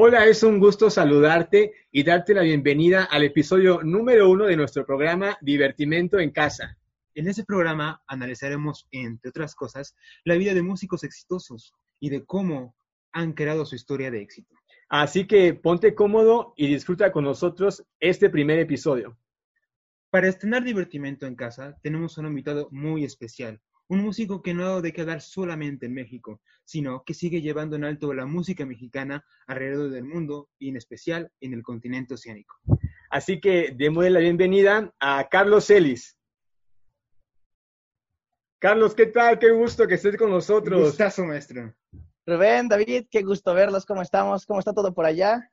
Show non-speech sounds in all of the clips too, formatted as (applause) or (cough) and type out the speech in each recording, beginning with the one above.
Hola, es un gusto saludarte y darte la bienvenida al episodio número uno de nuestro programa Divertimento en Casa. En ese programa analizaremos, entre otras cosas, la vida de músicos exitosos y de cómo han creado su historia de éxito. Así que ponte cómodo y disfruta con nosotros este primer episodio. Para estrenar Divertimento en Casa, tenemos un invitado muy especial, un músico que no ha de quedar solamente en México, sino que sigue llevando en alto la música mexicana alrededor del mundo y en especial en el continente oceánico. Así que démosle la bienvenida a Carlos Ellis. Carlos, ¿qué tal? Qué gusto que estés con nosotros. Gustazo, maestro. Rubén, David, qué gusto verlos. ¿Cómo estamos? ¿Cómo está todo por allá?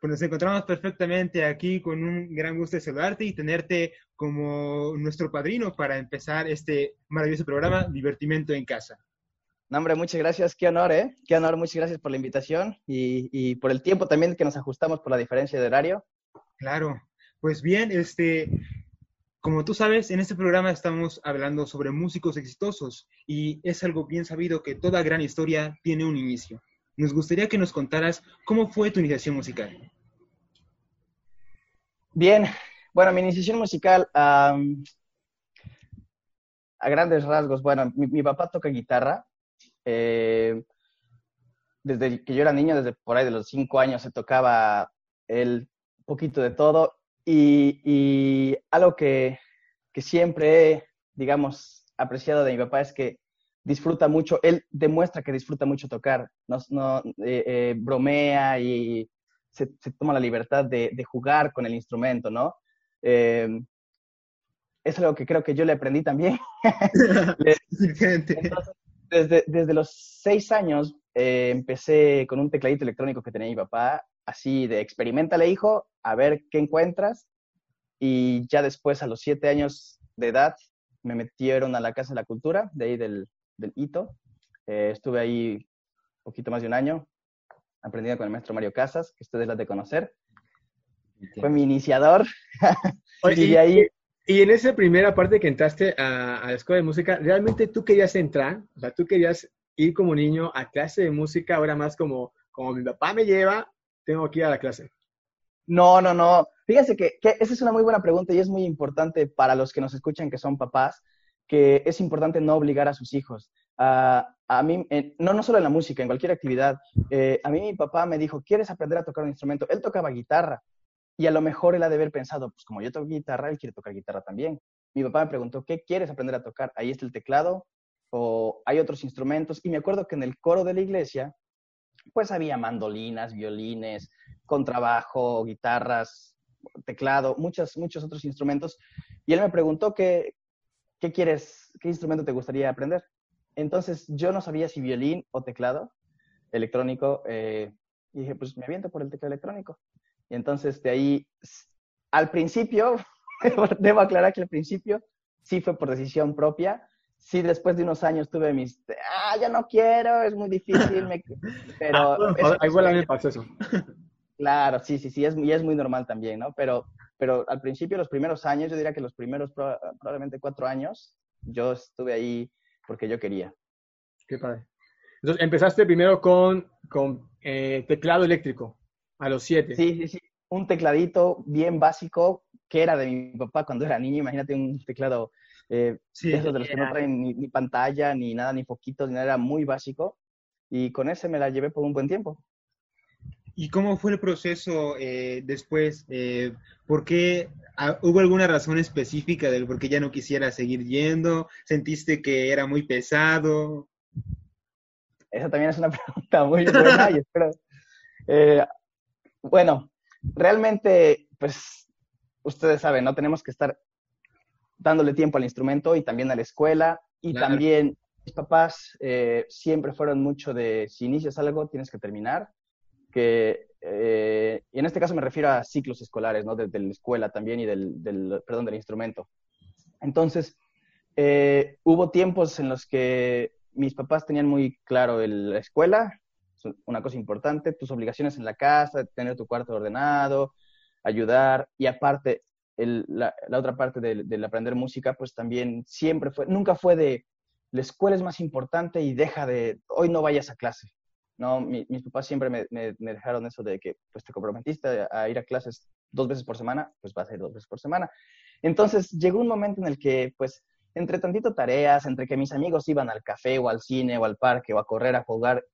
Pues nos encontramos perfectamente aquí con un gran gusto de saludarte y tenerte como nuestro padrino para empezar este maravilloso programa Divertimento en Casa. No, hombre, muchas gracias. Qué honor, ¿eh? Qué honor. Muchas gracias por la invitación y, y por el tiempo también que nos ajustamos por la diferencia de horario. Claro. Pues bien, este, como tú sabes, en este programa estamos hablando sobre músicos exitosos y es algo bien sabido que toda gran historia tiene un inicio. Nos gustaría que nos contaras cómo fue tu iniciación musical. Bien, bueno, mi iniciación musical, a grandes rasgos, bueno, mi, papá toca guitarra. Eh, desde que yo era niño, desde por ahí de los cinco años, se tocaba el poquito de todo. Y, y algo que, que siempre he, digamos, apreciado de mi papá es que disfruta mucho, él demuestra que disfruta mucho tocar, no, no eh, eh, bromea y se, se, toma la libertad de, de, jugar con el instrumento, ¿no? Eh, es algo que creo que yo le aprendí también. (laughs) Entonces, desde, desde, los seis años eh, empecé con un tecladito electrónico que tenía mi papá, así de experimentale, hijo, a ver qué encuentras. Y ya después, a los siete años de edad, me metieron a la Casa de la Cultura, de ahí del, del hito. Eh, estuve ahí un poquito más de un año, aprendiendo con el maestro Mario Casas, que ustedes la de conocer. Fue mi iniciador. (laughs) Oye, y, ahí... y, en esa primera parte que entraste a, a, la escuela de música, ¿realmente tú querías entrar? O sea, ¿tú querías ir como niño a clase de música, ahora más como, como mi papá me lleva, tengo que ir a la clase? No, no, no. Fíjense que, que esa es una muy buena pregunta y es muy importante para los que nos escuchan que son papás, que es importante no obligar a sus hijos. Uh, a mí, no, no solo en la música, en cualquier actividad. Eh, a mí mi papá me dijo, ¿quieres aprender a tocar un instrumento? Él tocaba guitarra y a lo mejor él ha de haber pensado, pues como yo toco guitarra, él quiere tocar guitarra también. Mi papá me preguntó, ¿qué quieres aprender a tocar? Ahí está el teclado o hay otros instrumentos. Y me acuerdo que en el coro de la iglesia, pues había mandolinas, violines, contrabajo, guitarras, teclado, muchos, muchos otros instrumentos. Y él me preguntó qué, ¿qué quieres, qué instrumento te gustaría aprender? Entonces yo no sabía si violín o teclado electrónico. Eh, y dije, pues me aviento por el teclado electrónico. Y entonces de ahí, al principio, (laughs) debo aclarar que al principio sí fue por decisión propia. Sí, después de unos años tuve mis, ah, ya no quiero, es muy difícil, me... (laughs) pero... Ah, bueno, igual a mí me pasó eso. Claro, sí, sí, sí, es, y es muy normal también, ¿no? Pero, pero al principio, los primeros años, yo diría que los primeros probablemente cuatro años, yo estuve ahí porque yo quería. Qué padre. Entonces, empezaste primero con, con eh, teclado eléctrico, a los siete. Sí, sí, sí. Un tecladito bien básico que era de mi papá cuando era niño. Imagínate un teclado eh, sí, de los que no traen ni, ni, pantalla, ni nada, ni foquitos, ni nada, era muy básico. Y con ese me la llevé por un buen tiempo. ¿Y cómo fue el proceso eh, después? Eh, ¿Por qué ah, hubo alguna razón específica del por qué ya no quisiera seguir yendo? ¿Sentiste que era muy pesado? Esa también es una (laughs) pregunta muy buena y espero. Eh, bueno, realmente, pues, ustedes saben, ¿no? Tenemos que estar dándole tiempo al instrumento y también a la escuela y claro. también mis papás eh, siempre fueron mucho de si inicias algo tienes que terminar que, eh, y en este caso me refiero a ciclos escolares, ¿no? Desde la escuela también y del, del perdón, del instrumento. Entonces, eh, hubo tiempos en los que mis papás tenían muy claro el, la escuela, una cosa importante, tus obligaciones en la casa, tener tu cuarto ordenado, ayudar, y aparte, el, la, la, otra parte del, del aprender música, pues también siempre fue, nunca fue de, la escuela es más importante y deja de, hoy no vayas a clase ¿no? mis papás siempre me, dejaron eso de que, pues, te comprometiste a, ir a clases dos veces por semana, pues vas a ir dos veces por semana. Entonces, llegó un momento en el que, pues, entre tantito tareas, entre que mis amigos iban al café o al cine o al parque o a correr a jugar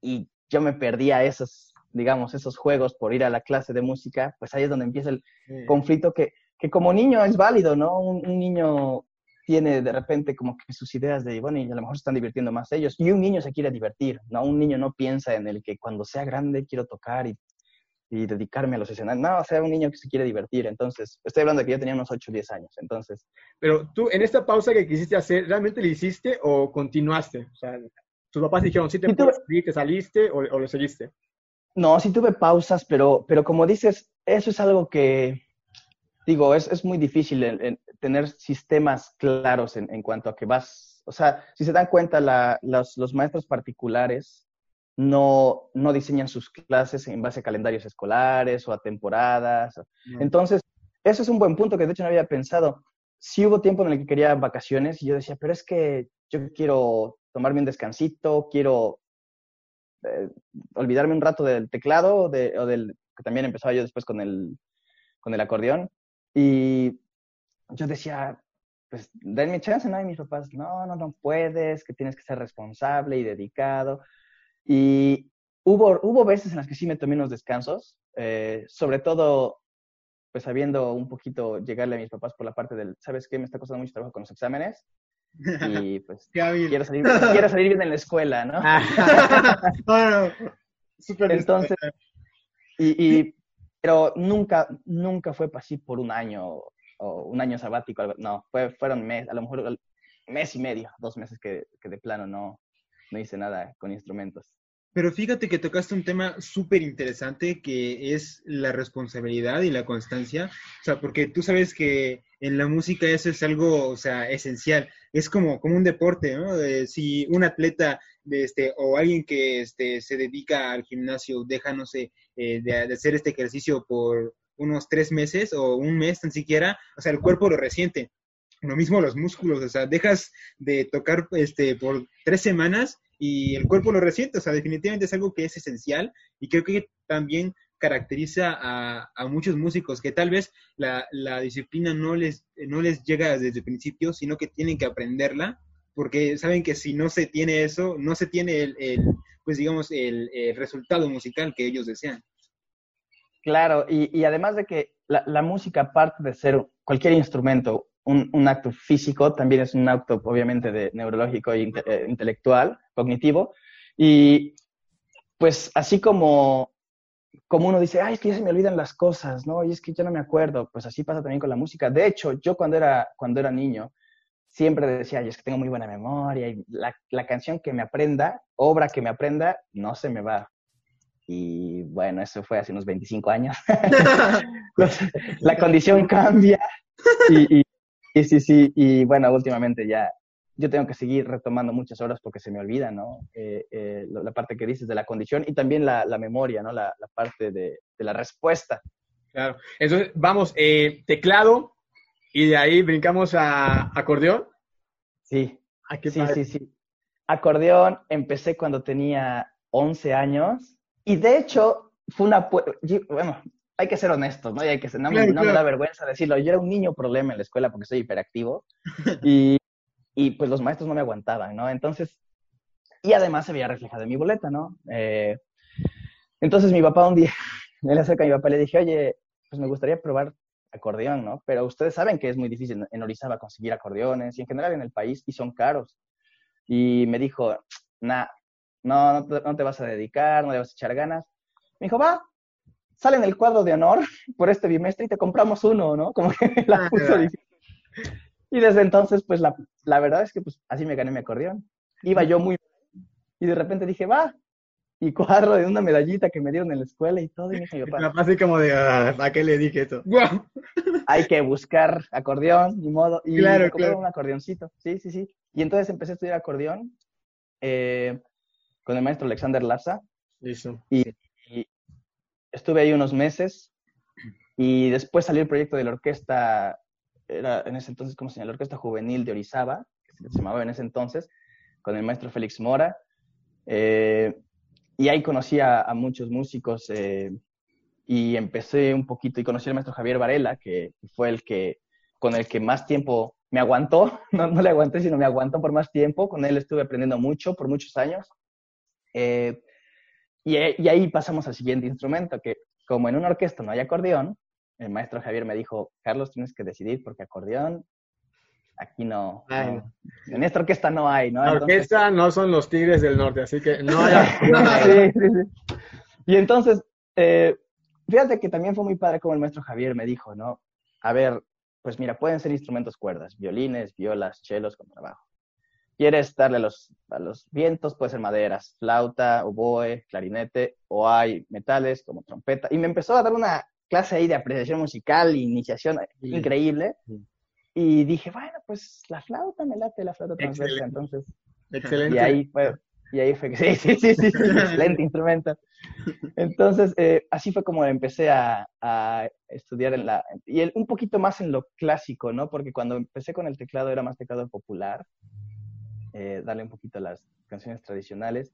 y yo me perdía esos, digamos, esos juegos por ir a la clase de música, pues ahí es donde empieza el conflicto que, que como niño es válido, ¿no? Un, niño tiene de repente como que sus ideas de, bueno, y a lo mejor se están divirtiendo más ellos. Y un niño se quiere divertir, ¿no? Un niño no piensa en el que cuando sea grande quiero tocar y, y dedicarme a los escenarios. No, o sea, un niño que se quiere divertir. Entonces, estoy hablando de que yo tenía unos 8 o 10 años. Entonces. Pero tú, en esta pausa que quisiste hacer, ¿realmente le hiciste o continuaste? O sea, tus papás dijeron, ¿sí te, te saliste o, o lo seguiste? No, sí tuve pausas, pero, pero como dices, eso es algo que, digo, es, es muy difícil tener sistemas claros en, en, cuanto a que vas, o sea, si se dan cuenta, la, los, los, maestros particulares no, no diseñan sus clases en base a calendarios escolares o a temporadas. Entonces, eso es un buen punto que de hecho no había pensado. Sí hubo tiempo en el que quería vacaciones y yo decía, pero es que yo quiero tomarme un descansito, quiero eh, olvidarme un rato del teclado de, o del que también empezaba yo después con el, con el acordeón. Y yo decía, pues denme chance, ¿no? Y mis papás, no, no, no puedes, que tienes que ser responsable y dedicado. Y hubo, hubo veces en las que sí me tomé unos descansos, eh, sobre todo, pues sabiendo un poquito llegarle a mis papás por la parte del, ¿sabes qué? Me está costando mucho trabajo con los exámenes. Y (laughs) pues quiero salir, quiero salir bien en la escuela, ¿no? (laughs) bueno, súper Entonces, y, y pero nunca, nunca fue así por un año o un año sabático, no, fue, fueron mes, a lo mejor mes y medio, dos meses que, que de plano no, no hice nada con instrumentos. Pero fíjate que tocaste un tema súper interesante que es la responsabilidad y la constancia. O sea, porque tú sabes que en la música eso es algo, o sea, esencial. Es como, como un deporte, ¿no? si un atleta de este, o alguien que este, se dedica al gimnasio deja, no sé, eh, de, hacer este ejercicio por unos tres meses o un mes tan siquiera, o sea, el cuerpo lo resiente. Lo mismo los músculos, o sea, dejas de tocar este, por tres semanas y el cuerpo lo resiente, o sea, definitivamente es algo que es esencial y creo que también caracteriza a, muchos músicos que tal vez la, disciplina no les, no les llega desde el principio, sino que tienen que aprenderla, porque saben que si no se tiene eso, no se tiene el, pues digamos, el, resultado musical que ellos desean. Claro, y, además de que la, música, aparte de ser cualquier instrumento, un, acto físico, también es un acto obviamente de neurológico e intelectual, cognitivo. Y pues así como, como uno dice, ay, es que ya se me olvidan las cosas, ¿no? Y es que ya no me acuerdo, pues así pasa también con la música. De hecho, yo cuando era, cuando era niño, siempre decía, ay, es que tengo muy buena memoria y la canción que me aprenda, obra que me aprenda, no se me va. Y bueno, eso fue hace unos 25 años. (laughs) (laughs) la condición cambia y, Sí, sí, sí. Y bueno, últimamente ya yo tengo que seguir retomando muchas horas porque se me olvida, ¿no? Eh, eh, la parte que dices de la condición y también la, memoria, ¿no? La, parte de, la respuesta. Claro. Entonces, vamos, eh, teclado y de ahí brincamos a acordeón. Sí. Ah, sí, sí, sí. Acordeón empecé cuando tenía 11 años y de hecho fue una... Bueno, hay que ser honestos, ¿no? Y hay que ser, no, me, da vergüenza decirlo. Yo era un niño problema en la escuela porque soy hiperactivo (laughs) y, y pues los maestros no me aguantaban, ¿no? Entonces, y además se veía reflejado en mi boleta, ¿no? Eh, entonces mi papá un día, (laughs) me le acerca a mi papá y le dije, oye, pues me gustaría probar acordeón, ¿no? Pero ustedes saben que es muy difícil en Orizaba conseguir acordeones y en general en el país y son caros. Y me dijo, nah, no, no no te vas a dedicar, no le vas a echar ganas. Me dijo, va, sale en el cuadro de honor por este bimestre y te compramos uno, ¿no? Como que (laughs) la ah, puso difícil. Y desde entonces, pues la, la, verdad es que pues así me gané mi acordeón. Iba yo muy y de repente dije, va, y cuadro de una medallita que me dieron en la escuela y todo. Y me dije, la pasé como de, ah, ¿a qué le dije esto? (laughs) Hay que buscar acordeón, ni modo. Y claro, claro. un acordeoncito, sí, sí, sí. Y entonces empecé a estudiar acordeón eh, con el maestro Alexander Laza. Listo. Y, estuve ahí unos meses y después salió el proyecto de la orquesta, era en ese entonces, ¿cómo se llama? La Orquesta Juvenil de Orizaba, que se llamaba en ese entonces, con el maestro Félix Mora. Eh, y ahí conocí a, muchos músicos eh, y empecé un poquito y conocí al maestro Javier Varela, que fue el que con el que más tiempo me aguantó, (laughs) no, no le aguanté, sino me aguantó por más tiempo, con él estuve aprendiendo mucho por muchos años. Eh, y, y, ahí pasamos al siguiente instrumento, que como en una orquesta no hay acordeón, el maestro Javier me dijo, Carlos, tienes que decidir porque acordeón aquí no, En esta orquesta no hay, ¿no? La orquesta no son los Tigres del Norte, así que no hay. (laughs) sí, sí, sí. Y entonces, eh, fíjate que también fue muy padre como el maestro Javier me dijo, ¿no? A ver, pues mira, pueden ser instrumentos cuerdas, violines, violas, chelos con trabajo. Quieres darle a los, a los vientos, puede ser maderas, flauta, oboe, clarinete, o hay metales como trompeta. Y me empezó a dar una clase ahí de apreciación musical, iniciación increíble. Y dije, bueno, pues la flauta me late, la flauta transversa, entonces. Excelente. Y ahí fue, y ahí fue que, (laughs) sí, sí, sí, sí, excelente instrumento. Entonces, eh, así fue como empecé a, a, estudiar en la, y un poquito más en lo clásico, ¿no? Porque cuando empecé con el teclado era más teclado popular, eh, darle un poquito a las canciones tradicionales,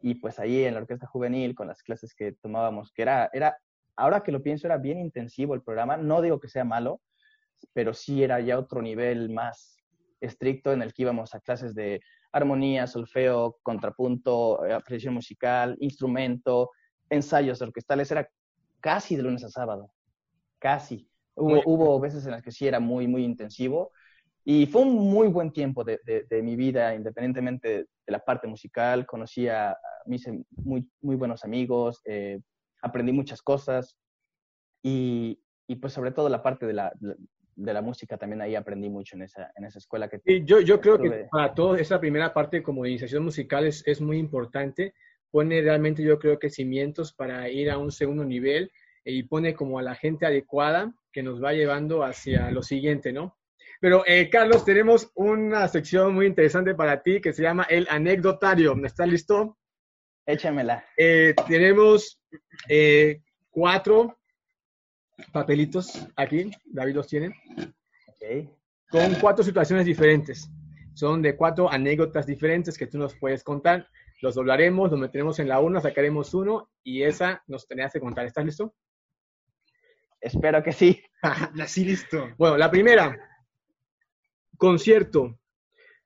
y pues ahí en la orquesta juvenil, con las clases que tomábamos, que era, era, ahora que lo pienso, era bien intensivo el programa, no digo que sea malo, pero sí era ya otro nivel más estricto en el que íbamos a clases de armonía, solfeo, contrapunto, eh, apreciación musical, instrumento, ensayos orquestales, era casi de lunes a sábado, casi. Hubo, hubo veces en las que sí era muy, muy intensivo y fue un muy buen tiempo de, de, mi vida, independientemente de, la parte musical. Conocí a, mis muy, muy buenos amigos, eh, aprendí muchas cosas y, y, pues sobre todo la parte de la, de la música también ahí aprendí mucho en esa, en esa escuela que... Y yo, yo creo que para toda esa primera parte como iniciación musical es, es, muy importante, pone realmente yo creo que cimientos para ir a un segundo nivel y pone como a la gente adecuada que nos va llevando hacia lo siguiente, ¿no? Pero eh, Carlos, tenemos una sección muy interesante para ti que se llama el anecdotario. ¿Estás listo? Échamela. Eh, tenemos eh, cuatro papelitos aquí, David los tiene, con cuatro situaciones diferentes. Son de cuatro anécdotas diferentes que tú nos puedes contar. Los doblaremos, los meteremos en la urna, sacaremos uno y esa nos tenías que contar. ¿Estás listo? Espero que sí. (laughs) Así listo. Bueno, la primera, concierto.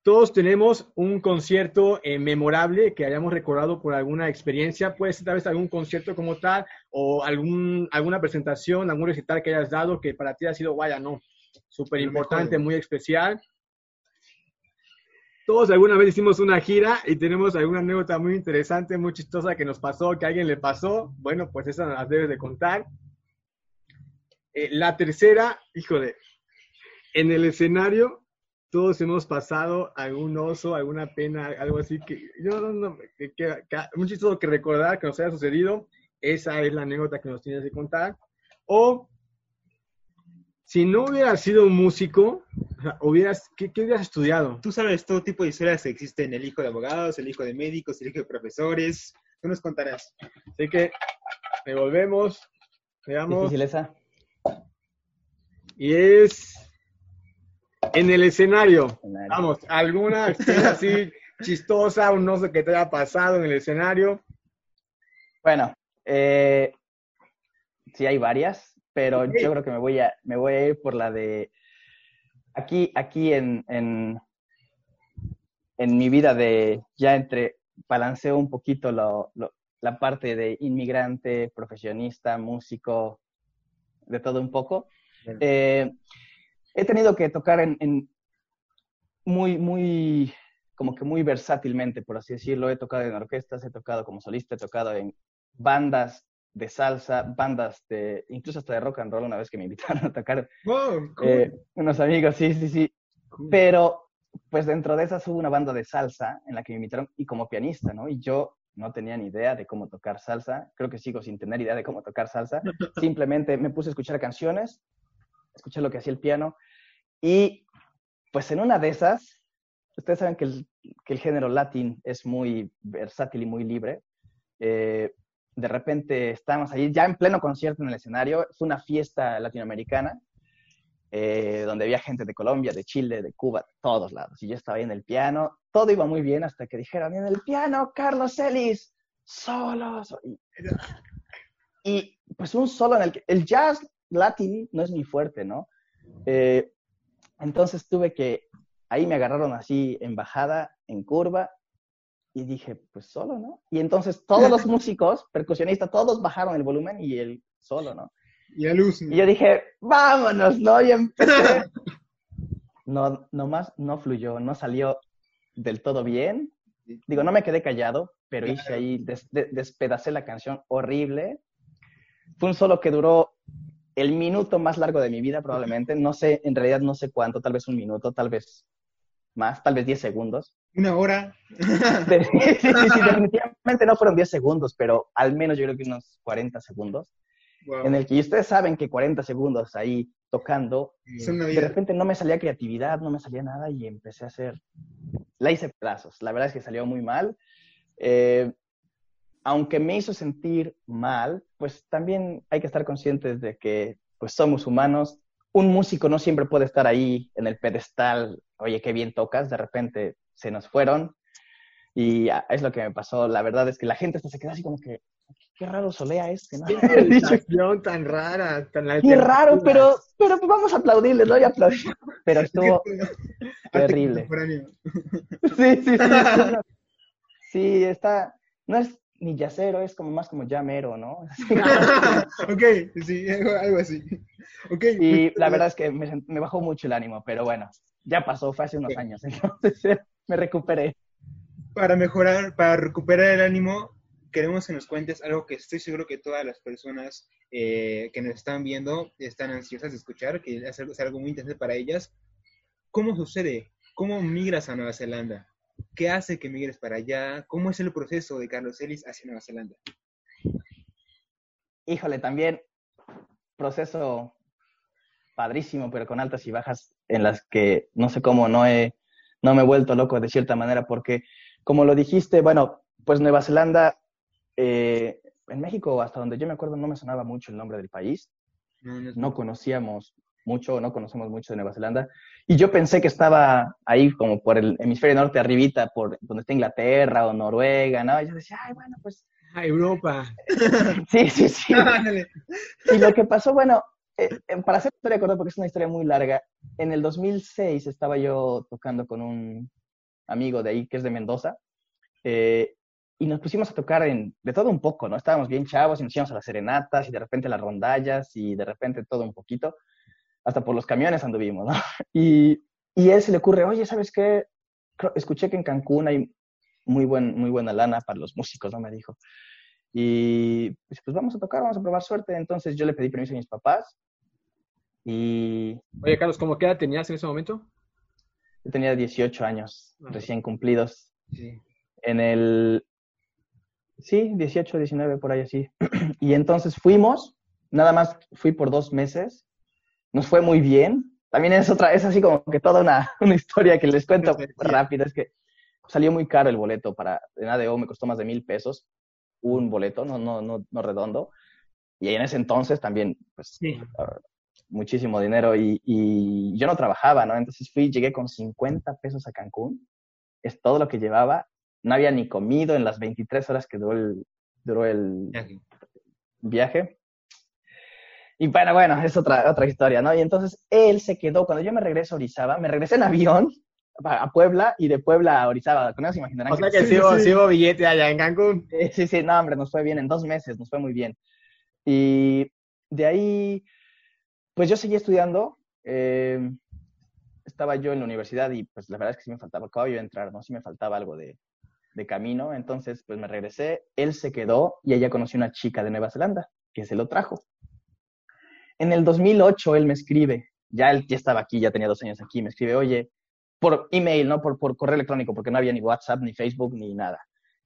Todos tenemos un concierto eh, memorable que hayamos recordado por alguna experiencia. Puede ser tal vez algún concierto como tal o algún, alguna presentación, algún recital que hayas dado que para ti ha sido, vaya, no, súper importante, muy especial. Todos alguna vez hicimos una gira y tenemos alguna anécdota muy interesante, muy chistosa que nos pasó, que a alguien le pasó. Bueno, pues esa las debes de contar. Eh, la tercera, híjole, en el escenario todos hemos pasado algún oso, alguna pena, algo así que yo no, no que, que, muy chistoso que recordar que nos haya sucedido. Esa es la anécdota que nos tienes que contar. O si no hubieras sido un músico, hubieras, ¿qué, ¿qué, hubieras estudiado? Tú sabes todo tipo de historias que existen, el hijo de abogados, el hijo de médicos, el hijo de profesores. Tú nos contarás. Así que devolvemos, veamos. Difícil esa. Y es en el escenario, vamos, ¿alguna así (laughs) chistosa, un oso que te haya pasado en el escenario? Bueno, eh, sí hay varias, pero yo creo que me voy a, me voy a ir por la de aquí, aquí en, en, en mi vida de ya entre balanceo un poquito lo, la parte de inmigrante, profesionista, músico, de todo un poco. Eh, he tenido que tocar en, muy, muy, como que muy versátilmente, por así decirlo. He tocado en orquestas, he tocado como solista, he tocado en bandas de salsa, bandas de, incluso hasta de rock and roll, una vez que me (laughs) invitaron a tocar eh, unos amigos, sí, sí, sí. Pero, pues dentro de esas hubo una banda de salsa en la que me invitaron y como pianista, ¿no? Y yo no tenía ni idea de cómo tocar salsa, creo que sigo sin tener idea de cómo tocar salsa, (laughs) simplemente me puse a escuchar canciones, escuché lo que hacía el piano y pues en una de esas, ustedes saben que el, que el género latín es muy versátil y muy libre. Eh, de repente estábamos ahí ya en pleno concierto en el escenario, fue una fiesta latinoamericana, eh, donde había gente de Colombia, de Chile, de Cuba, todos lados. Y yo estaba ahí en el piano, todo iba muy bien hasta que dijeron, en el piano, Carlos Ellis, solo, Y, pues un solo en el que el jazz latín no es muy fuerte, ¿no? Eh, entonces tuve que, ahí me agarraron así en bajada, en curva, y dije, pues solo, ¿no? Y entonces todos los (laughs) músicos, percusionistas, todos bajaron el volumen y el solo, ¿no? Y a luz. Y yo dije, vámonos, ¿no? Y empecé. (laughs) No, nomás no fluyó, no salió del todo bien. Digo, no me quedé callado, pero hice ahí, despedacé la canción horrible. Fue un solo que duró el minuto más largo de mi vida, probablemente. No sé, en realidad no sé cuánto, tal vez un minuto, tal vez más, tal vez 10 segundos. Una hora. (laughs) sí, sí, sí, definitivamente no fueron 10 segundos, pero al menos yo creo que unos 40 segundos. En el que ustedes saben que 40 segundos ahí tocando, de repente no me salía creatividad, no me salía nada y empecé a hacer, la hice pedazos. La verdad es que salió muy mal. Eh, aunque me hizo sentir mal, pues también hay que estar conscientes de que pues somos humanos. Un músico no siempre puede estar ahí en el pedestal, oye, qué bien tocas, de repente se nos fueron. Y es lo que me pasó. La verdad es que la gente hasta se queda así como que, qué raro solea este, ¿no? Qué (laughs) tan rara, tan Qué raro, pero, pero pues vamos a aplaudirle, ¿no? Y aplaudir. Pero estuvo (laughs) terrible. Sí, sí, sí. (laughs) Sí, está, no es ni yacero, es como más como llamero, ¿no? (laughs) (laughs) ok, sí, algo así. Okay. Y la verdad es que me, me, bajó mucho el ánimo, pero bueno, ya pasó, fue hace unos años, (laughs) entonces me recuperé. Para mejorar, para recuperar el ánimo, queremos que nos cuentes algo que estoy seguro que todas las personas eh, que nos están viendo están ansiosas de escuchar, que es algo, es algo muy interesante para ellas. ¿Cómo sucede? ¿Cómo migras a Nueva Zelanda? ¿Qué hace que migres para allá? ¿Cómo es el proceso de Carlos Ellis hacia Nueva Zelanda? Híjole, también proceso padrísimo, pero con altas y bajas en las que no sé cómo no he, no me he vuelto loco de cierta manera, porque como lo dijiste, bueno, pues Nueva Zelanda, eh, en México, hasta donde yo me acuerdo, no me sonaba mucho el nombre del país. No, conocíamos mucho, no conocemos mucho de Nueva Zelanda. Y yo pensé que estaba ahí como por el hemisferio norte, arribita, por donde está Inglaterra o Noruega, ¿no? Y yo decía, ay, bueno, pues... A Europa. (laughs) sí, sí, sí. (laughs) y lo que pasó, bueno, eh, eh, para hacer historia corta, porque es una historia muy larga, en el 2006 estaba yo tocando con un amigo de ahí, que es de Mendoza, eh, y nos pusimos a tocar en, de todo un poco, ¿no? Estábamos bien chavos y nos íbamos a las serenatas y de repente las rondallas y de repente todo un poquito hasta por los camiones anduvimos, ¿no? (laughs) Y, y él se le ocurre, oye, ¿sabes qué? Escuché que en Cancún hay muy, buen, muy buena lana para los músicos, ¿no? Me dijo. Y pues, pues vamos a tocar, vamos a probar suerte. Entonces yo le pedí permiso a mis papás. Y... Oye, Carlos, ¿cómo qué edad tenías en ese momento? Yo tenía 18 años, recién cumplidos. Sí. En el... Sí, 18, 19, por ahí así. (clears throat) y entonces fuimos, nada más fui por dos meses nos fue muy bien. También es otra, es así como que toda una, (laughs) una historia que les cuento rápida. Es que salió muy caro el boleto para en ADO, me costó más de mil pesos un boleto, no, no, no, no redondo. Y en ese entonces también, pues, ah, muchísimo dinero. Y, y, yo no trabajaba, ¿no? Entonces fui, llegué con 50 pesos a Cancún. Es todo lo que llevaba. No había ni comido en las 23 horas que duró el, duró el viaje. Y bueno, bueno, es otra, otra historia, ¿no? Y entonces él se quedó, cuando yo me regreso a Orizaba, me regresé en avión a Puebla y de Puebla a Orizaba, con eso se imaginarán. O sea que, sí, sí, billete allá en Cancún. Sí, sí, no, hombre, nos fue bien, en dos meses nos fue muy bien. Y de ahí, pues yo seguí estudiando, eh, estaba yo en la universidad y pues la verdad es que sí me faltaba, acabo yo de entrar, ¿no? Sí me faltaba algo de, de camino, entonces pues me regresé, él se quedó y ella conoció una chica de Nueva Zelanda que se lo trajo. En el 2008 él me escribe, ya él ya estaba aquí, ya tenía dos años aquí, me escribe, oye, por email, ¿no? Por, por correo electrónico, porque no había ni WhatsApp, ni Facebook, ni nada.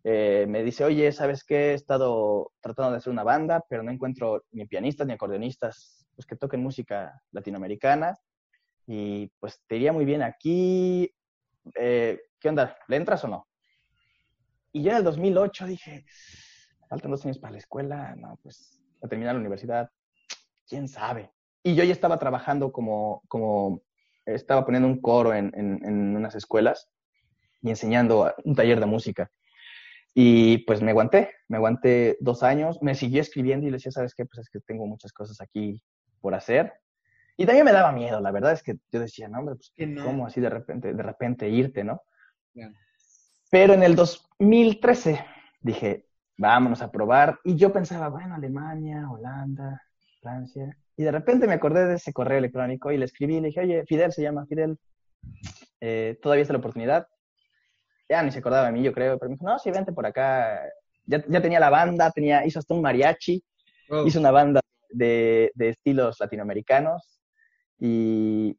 Eh, me dice, oye, ¿sabes qué? He estado tratando de hacer una banda, pero no encuentro ni pianistas ni acordeonistas pues, que toquen música latinoamericana. Y pues te iría muy bien aquí. Eh, ¿Qué onda? ¿Le entras o no? Y yo en el 2008 dije, faltan dos años para la escuela, no, pues a terminar la universidad, quién sabe. Y yo ya estaba trabajando como, como estaba poniendo un coro en, en, unas escuelas y enseñando un taller de música. Y pues me aguanté, me aguanté dos años, me siguió escribiendo y le decía, ¿sabes qué? Pues es que tengo muchas cosas aquí por hacer. Y también me daba miedo, la verdad es que yo decía, no, hombre, pues, ¿cómo así de repente, de repente irte, no? Pero en el 2013 dije, vámonos a probar. Y yo pensaba, bueno, Alemania, Holanda, Francia. Y de repente me acordé de ese correo electrónico y le escribí y le dije, oye, Fidel se llama Fidel, eh, todavía está la oportunidad. Ya ni se acordaba de mí, yo creo, pero me dijo, no, sí, vente por acá. Ya, ya tenía la banda, tenía, hizo hasta un mariachi, hizo una banda de, de estilos latinoamericanos. Y,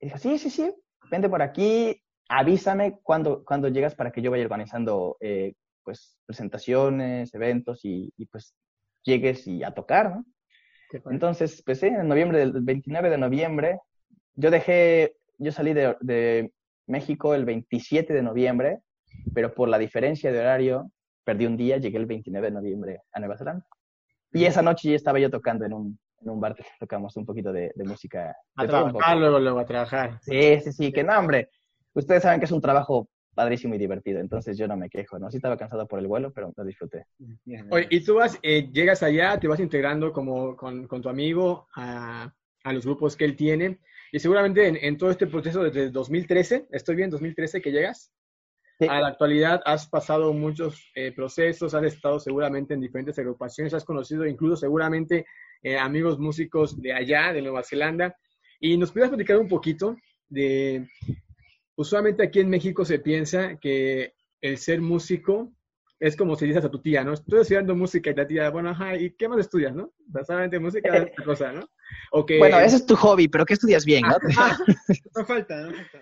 dijo, sí, sí, sí, vente por aquí, avísame cuando, cuando llegas para que yo vaya organizando eh, pues presentaciones, eventos y, y, pues llegues y a tocar, ¿no? Entonces, pues sí, en noviembre, del 29 de noviembre, yo dejé, yo salí de, de, México el 27 de noviembre, pero por la diferencia de horario, perdí un día, llegué el 29 de noviembre a Nueva Zelanda. Y esa noche ya estaba yo tocando en un, en un bar que tocamos un poquito de, de música. A trabajar, luego, luego a trabajar. Sí, sí, sí, que no, hombre. Ustedes saben que es un trabajo padrísimo y divertido, entonces yo no me quejo, ¿no? Sí estaba cansado por el vuelo, pero lo disfruté. Oye, y tú vas, eh, llegas allá, te vas integrando como con, con tu amigo a, a, los grupos que él tiene, y seguramente en, en, todo este proceso desde 2013, ¿estoy bien? 2013 que llegas, sí. a la actualidad has pasado muchos eh, procesos, has estado seguramente en diferentes agrupaciones, has conocido incluso seguramente eh, amigos músicos de allá, de Nueva Zelanda, y nos puedes platicar un poquito de usualmente aquí en México se piensa que el ser músico es como si dices a tu tía, ¿no? Estoy estudiando música y la tía, bueno, ajá, ¿y qué más estudias, no? Solamente música es otra cosa, ¿no? O que... Bueno, ese es tu hobby, pero ¿qué estudias bien, no? no falta, no falta.